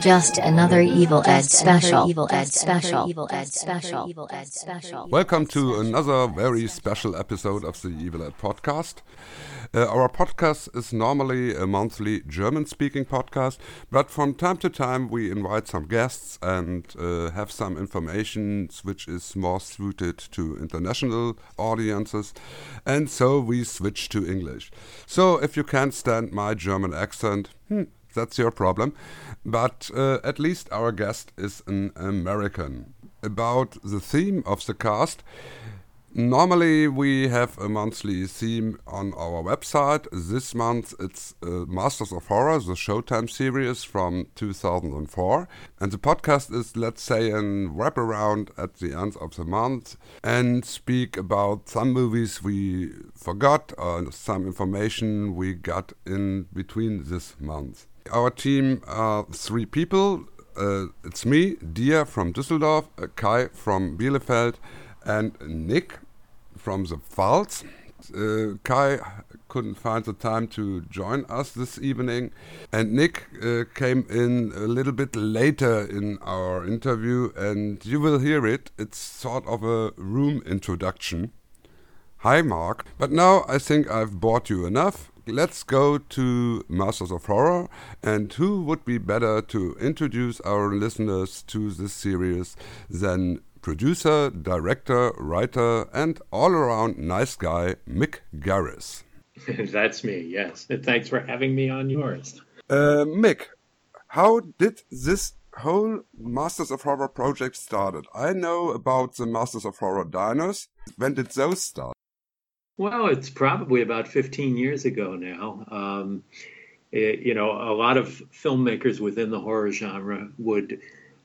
Just another Evil Ed special. Evil Ed special. Evil Ed special. Evil Ed special. Welcome to another very special episode of the Evil Ed podcast. Uh, our podcast is normally a monthly German speaking podcast, but from time to time we invite some guests and uh, have some information which is more suited to international audiences, and so we switch to English. So if you can't stand my German accent, hmm, that's your problem. But uh, at least our guest is an American. About the theme of the cast, normally we have a monthly theme on our website. This month it's uh, Masters of Horror, the Showtime series from 2004. And the podcast is, let's say, a wraparound at the end of the month and speak about some movies we forgot or some information we got in between this month. Our team are three people. Uh, it's me, Dia from Düsseldorf, uh, Kai from Bielefeld, and Nick from the Pfalz. Uh, Kai couldn't find the time to join us this evening, and Nick uh, came in a little bit later in our interview, and you will hear it. It's sort of a room introduction. Hi, Mark. But now I think I've bored you enough let's go to Masters of Horror. And who would be better to introduce our listeners to this series than producer, director, writer, and all around nice guy, Mick Garris? That's me, yes. Thanks for having me on yours. Uh, Mick, how did this whole Masters of Horror project started? I know about the Masters of Horror diners. When did those start? Well, it's probably about 15 years ago now. Um, it, you know, a lot of filmmakers within the horror genre would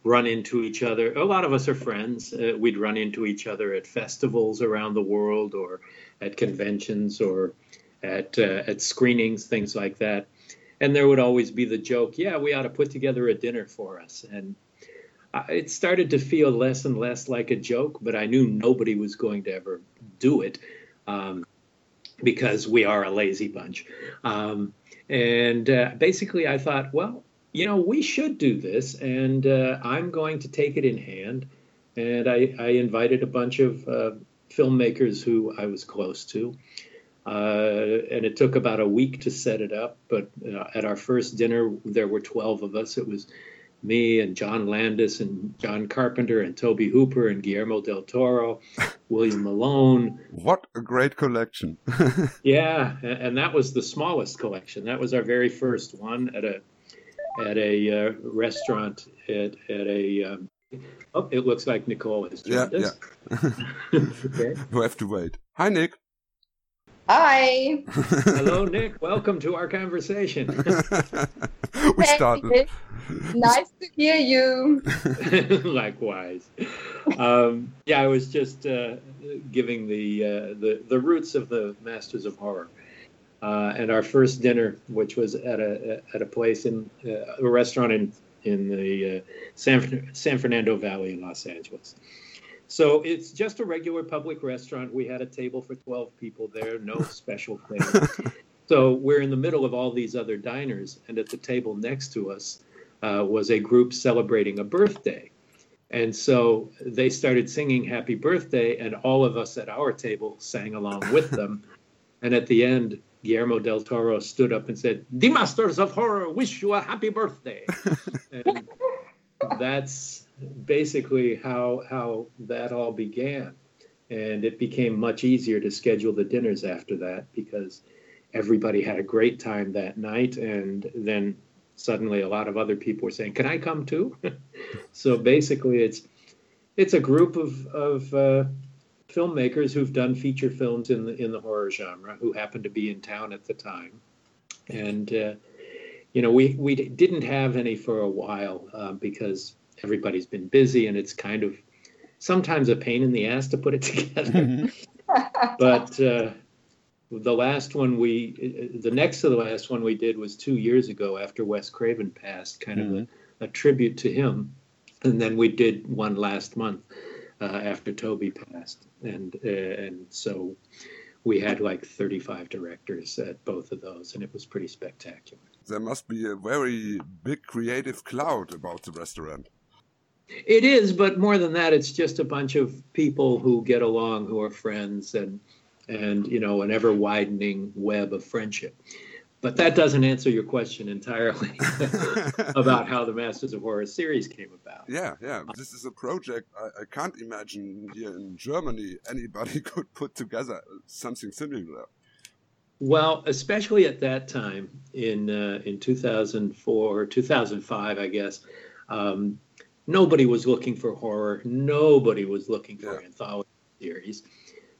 run into each other. A lot of us are friends. Uh, we'd run into each other at festivals around the world, or at conventions, or at uh, at screenings, things like that. And there would always be the joke, "Yeah, we ought to put together a dinner for us." And it started to feel less and less like a joke, but I knew nobody was going to ever do it um, because we are a lazy bunch. Um, and uh, basically, I thought, well, you know, we should do this, and uh, I'm going to take it in hand. And I, I invited a bunch of uh, filmmakers who I was close to. Uh, and it took about a week to set it up. But uh, at our first dinner, there were 12 of us. It was me and John Landis and John Carpenter and Tobe Hooper and Guillermo del Toro, William Malone. What a great collection! yeah, and that was the smallest collection. That was our very first one at a at a uh, restaurant at at a. Um, oh, it looks like Nicole has joined yeah, us. Yeah. okay. We have to wait. Hi, Nick. Hi. Hello, Nick. Welcome to our conversation. we started. nice to hear you. Likewise. Um, yeah, I was just uh, giving the, uh, the the roots of the Masters of Horror. Uh, and our first dinner, which was at a at a place in uh, a restaurant in in the uh, San San Fernando Valley in Los Angeles. So it's just a regular public restaurant. We had a table for 12 people there, no special thing. so we're in the middle of all these other diners, and at the table next to us uh, was a group celebrating a birthday. And so they started singing Happy Birthday, and all of us at our table sang along with them. and at the end, Guillermo del Toro stood up and said, The Masters of Horror wish you a happy birthday. and that's basically how how that all began. And it became much easier to schedule the dinners after that because everybody had a great time that night. And then suddenly a lot of other people were saying can i come too? So basically it's it's a group of of uh, filmmakers who've done feature films in the in the horror genre who happened to be in town at the time and uh, you know we we didn't have any for a while uh, because everybody's been busy and it's kind of sometimes a pain in the ass to put it together. Mm-hmm. but uh, the last one we, the next to the last one we did was two years ago after Wes Craven passed, kind mm-hmm. of a, a tribute to him. And then we did one last month after Tobe passed, and uh, and so we had like 35 directors at both of those, and it was pretty spectacular. There must be a very big creative cloud about the restaurant. It is, but more than that, it's just a bunch of people who get along, who are friends, and and you know an ever widening web of friendship. But that doesn't answer your question entirely about how the Masters of Horror series came about. Yeah, yeah. This is a project I, I can't imagine here in Germany anybody could put together something similar. Well, especially at that time in uh, in 2004, 2005, I guess, um, nobody was looking for horror. Nobody was looking for Yeah. anthology series.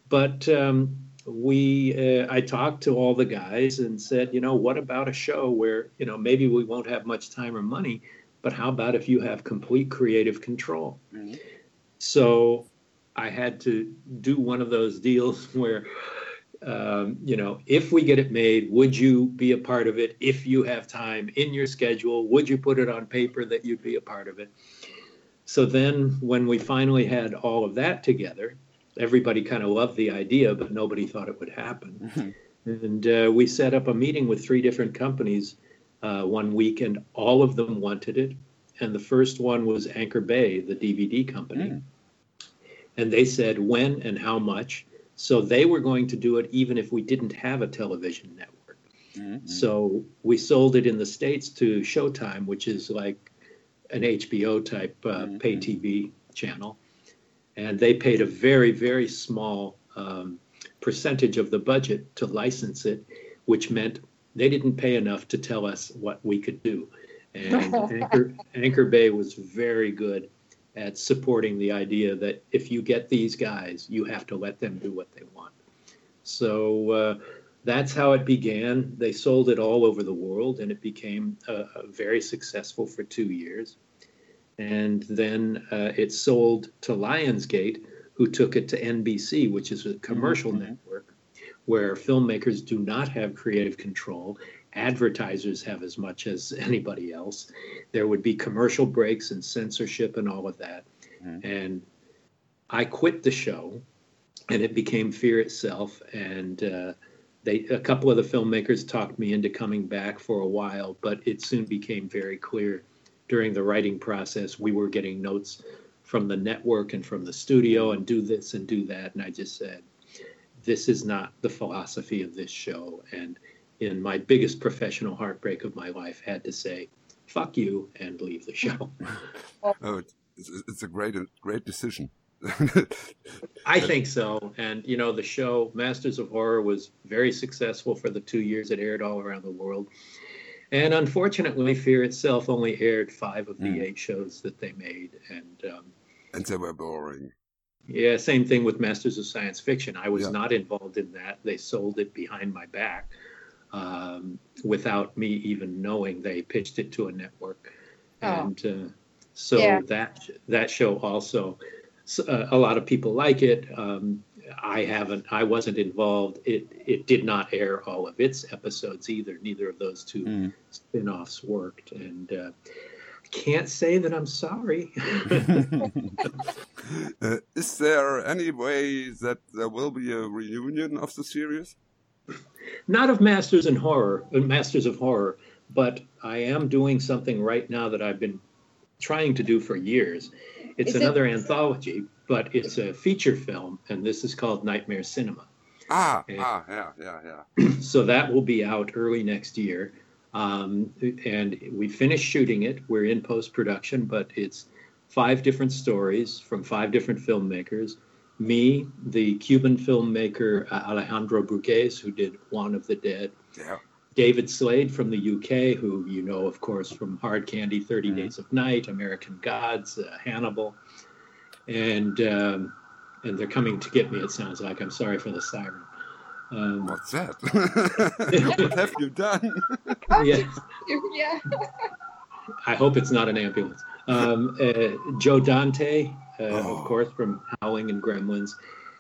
But um, we, uh, I talked to all the guys and said, you know, what about a show where you know maybe we won't have much time or money, but how about if you have complete creative control? Mhm. So I had to do one of those deals where, um, you know, if we get it made, would you be a part of it? If you have time in your schedule, would you put it on paper that you'd be a part of it? So then when we finally had all of that together, everybody kind of loved the idea, but nobody thought it would happen. And uh, we set up a meeting with three different companies uh, one week, and all of them wanted it. And the first one was Anchor Bay, the DVD company. Mm. And they said when and how much. So they were going to do it even if we didn't have a television network. Mhm. So we sold it in the States to Showtime, which is like an HBO type uh, Mhm. pay TV channel. And they paid a very, very small um, percentage of the budget to license it, which meant they didn't pay enough to tell us what we could do. And Anchor, Anchor Bay was very good at supporting the idea that if you get these guys, you have to let them do what they want. So uh, that's how it began. They sold it all over the world, and it became uh, very successful for two years. And then uh, it sold to Lionsgate, who took it to NBC, which is a commercial Mhm. network where filmmakers do not have creative control. Advertisers have as much as anybody else. There would be commercial breaks and censorship and all of that. Mhm. And I quit the show, and it became Fear itself. And uh, they, a couple of the filmmakers talked me into coming back for a while, but it soon became very clear during the writing process we were getting notes from the network and from the studio and do this and do that. And I just said, this is not the philosophy of this show. And in my biggest professional heartbreak of my life, had to say, fuck you and leave the show. Oh, it's, it's- it's a great, great decision. I think so. And, you know, the show Masters of Horror was very successful for the two years it aired all around the world. And unfortunately, Fear itself only aired five of the Mm. eight shows that they made. And um, and they were boring. yeah, same thing with Masters of Science Fiction. I was Yeah. not involved in that. They sold it behind my back um, without me even knowing they pitched it to a network. Oh. And uh, so Yeah. that that show also, uh, a lot of people like it. Um, I haven't. I wasn't involved. It it did not air all of its episodes either. Neither of those two Mm. spin-offs worked, and uh, can't say that I'm sorry. uh, is there any way that there will be a reunion of the series? not of Masters in Horror, uh, Masters of Horror, but I am doing something right now that I've been trying to do for years. It's Is it- another anthology, but it's a feature film, and this is called Nightmare Cinema. Ah, Yeah. ah, yeah, yeah, yeah. So that will be out early next year. Um, and we finished shooting it. We're in post production, but it's five different stories from five different filmmakers. Me, the Cuban filmmaker uh, Alejandro Brugues, who did Juan of the Dead, Yeah. David Slade from the UK, who you know, of course, from Hard Candy, 30 Mhm. Days of Night, American Gods, uh, Hannibal, and um, and they're coming to get me. It sounds like I'm sorry for the siren. Um, What's that? what have you done? yeah, yeah. I hope it's not an ambulance. Um, uh, Joe Dante, uh, Oh. of course, from Howling and Gremlins,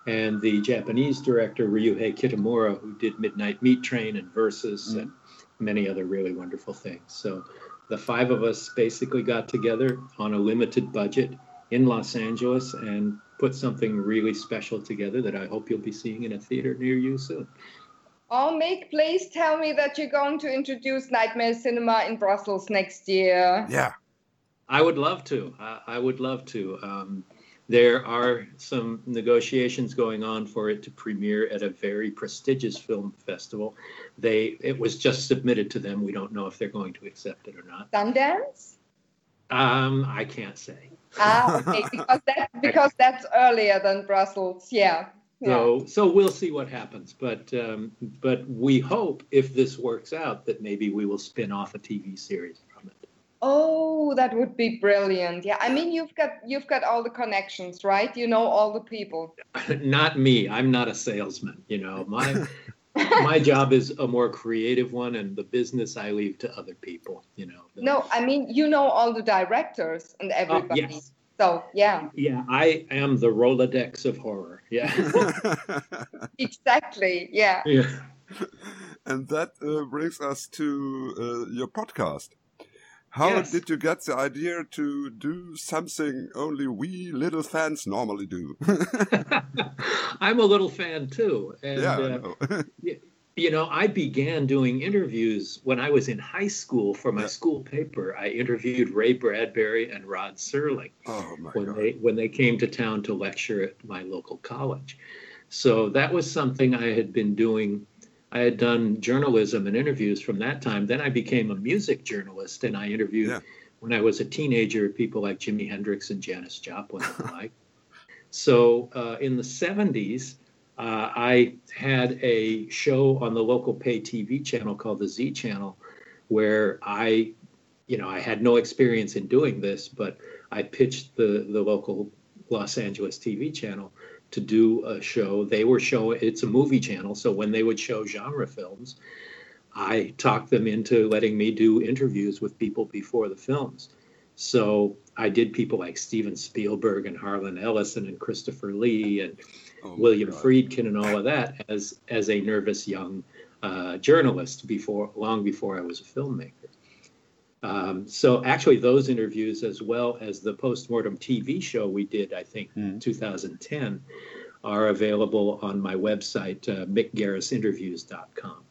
and the Japanese director Ryuhei Kitamura, who did Midnight Meat Train and Versus Mhm. and many other really wonderful things. So the five of us basically got together on a limited budget in Los Angeles and put something really special together that I hope you'll be seeing in a theater near you soon. Oh, Mick, please tell me that you're going to introduce Nightmare Cinema in Brussels next year. Yeah. I would love to. I, I would love to. Um, there are some negotiations going on for it to premiere at a very prestigious film festival. They it was just submitted to them. We don't know if they're going to accept it or not. Sundance? Um, I can't say. Ah, okay, because that because that's earlier than Brussels. Yeah. yeah. So so we'll see what happens. But um, but we hope if this works out that maybe we will spin off a TV series from it. Oh, that would be brilliant. Yeah, I mean you've got you've got all the connections, right? You know all the people. not me. I'm not a salesman. You know my. my job is a more creative one and the business i leave to other people you know the, No, I mean you know all the directors and Oh, everybody. yes. So yeah, yeah i am the rolodex of horror yeah exactly. Yeah. yeah and that uh, brings us to uh, your podcast. How Yes. did you get the idea to do something only we little fans normally do? i'm a little fan too and yeah, uh, know. you know i began doing interviews when i was in high school for my Yeah. school paper i interviewed ray bradbury and rod serling oh when god. they when they came to town to lecture at my local college. So that was something I had been doing. I had done journalism and interviews from that time. Then I became a music journalist and I interviewed Yeah. when I was a teenager people like Jimi Hendrix and Janis Joplin and the like. So uh, in the 70s, uh, I had a show on the local pay TV channel called the Z Channel, where I, you know, I had no experience in doing this, but I pitched the the local Los Angeles TV channel to do a show. They were showing it's a movie channel, so when they would show genre films, I talked them into letting me do interviews with people before the films. So I did people like Steven Spielberg and Harlan Ellison and Christopher Lee and Oh William God. Friedkin and all of that as as a nervous young uh, journalist before long before I was a filmmaker. Um, so actually, those interviews, as well as the postmortem TV show we did, I think, Hmm. 2010, are available on my website, uh, mickgarrisinterviews.com.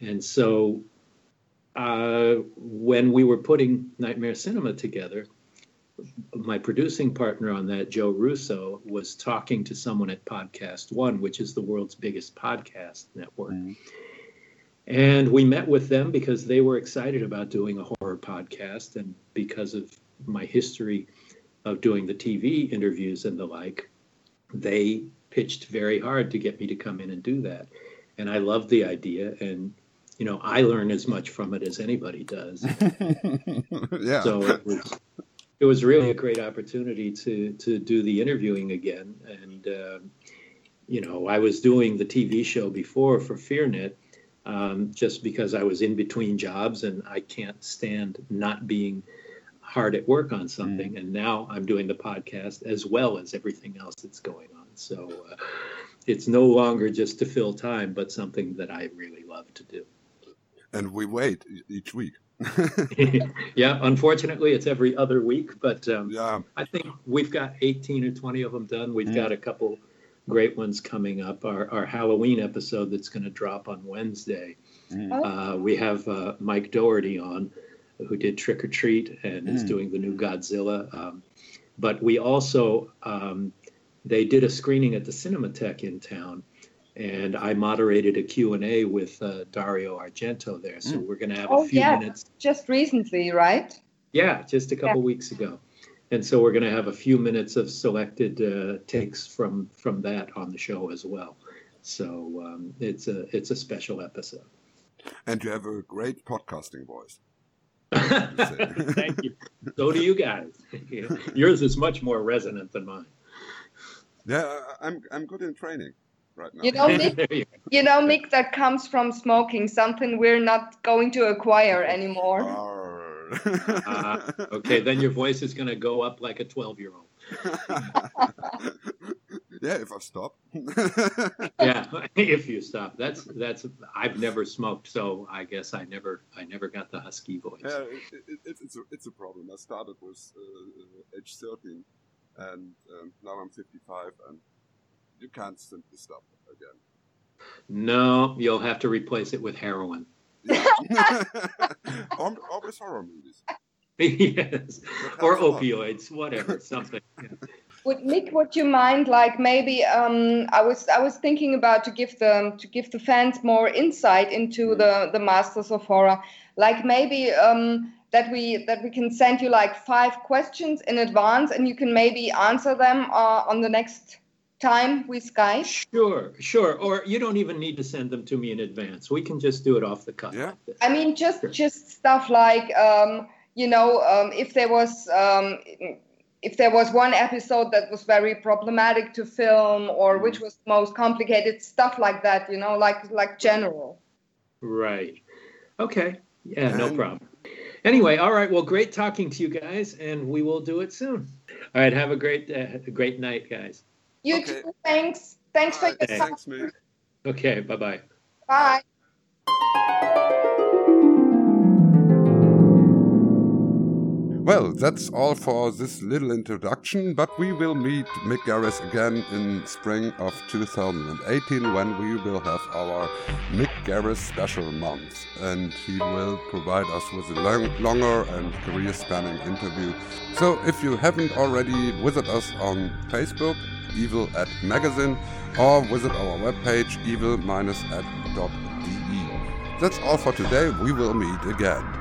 And so, uh, when we were putting Nightmare Cinema together, my producing partner on that, Joe Russo, was talking to someone at Podcast One, which is the world's biggest podcast network. Mhm. And we met with them because they were excited about doing a horror podcast. And because of my history of doing the TV interviews and the like, they pitched very hard to get me to come in and do that. And I loved the idea. And, you know, I learn as much from it as anybody does. yeah. So it was it was really a great opportunity to to do the interviewing again. And um, you know, I was doing the TV show before for FearNet um, just because I was in between jobs and I can't stand not being hard at work on something. And now I'm doing the podcast as well as everything else that's going on. So uh, it's no longer just to fill time, but something that I really love to do. and we wait each week. yeah, unfortunately, it's every other week, but um, yeah. I think we've got 18 or 20 of them done. We've got a couple great ones coming up. Our, our Halloween episode that's going to drop on Wednesday. Oh. Uh, we have uh, Mike Dougherty on, who did Trick 'r Treat and is Mm. doing the new Godzilla. Um, but we also, um, they did a screening at the Cinematheque in town. And I moderated a Q&A with uh, Dario Argento there. So we're going to have Oh, a few yeah. minutes Just recently, right? yeah, just a couple weeks ago. And so we're going to have a few minutes of selected uh, takes from from that on the show as well. So um, it's a it's a special episode. And you have a great podcasting voice. Thank you. So do you guys. Yours is much more resonant than mine. Yeah, I- I'm I'm good in training right now. You know, Mick, you you know, Mick, that comes from smoking, something we're not going to acquire anymore. Uh, okay, then your voice is going to go up like a twelve year old. Yeah, if I stop. yeah, if you stop. That's that's. I've never smoked, so I guess I never I never got the husky voice. Yeah, it, it, it, it's a it's a problem. I started with uh, age thirteen, and um, now I'm fifty five, and you can't simply stop again. No, you'll have to replace it with heroin. Yeah. or, or horror movies. yes, or helps a opioids, whatever, something. Yeah. Would Nick, would you mind like maybe um, I was I was thinking about to give the to give the fans more insight into Mhm. the the Masters of Horror, like maybe um, that we that we can send you like five questions in advance and you can maybe answer them uh, on the next time with Skype. Sure, sure. Or you don't even need to send them to me in advance. We can just do it off the cuff. Yeah. I mean, just Sure. just stuff like um, you know, um, if there was um, if there was one episode that was very problematic to film, or which was most complicated, stuff like that. You know, like like general. Right. Okay. Yeah, no problem. Anyway, all right. Well, great talking to you guys, and we will do it soon. All right. Have a great, uh, a great night, guys. You Okay. too. Thanks. Thanks for All right, your time. Thanks, mate. Okay. Bye bye. Bye. Well, that's all for this little introduction, but we will meet Mick Garris again in spring of 2018 when we will have our Mick Garris special month. And he will provide us with a long, longer and career spanning interview. So if you haven't already, visit us on Facebook, Evil Ed Magazine, or visit our webpage, evil-ed.de. That's all for today. We will meet again.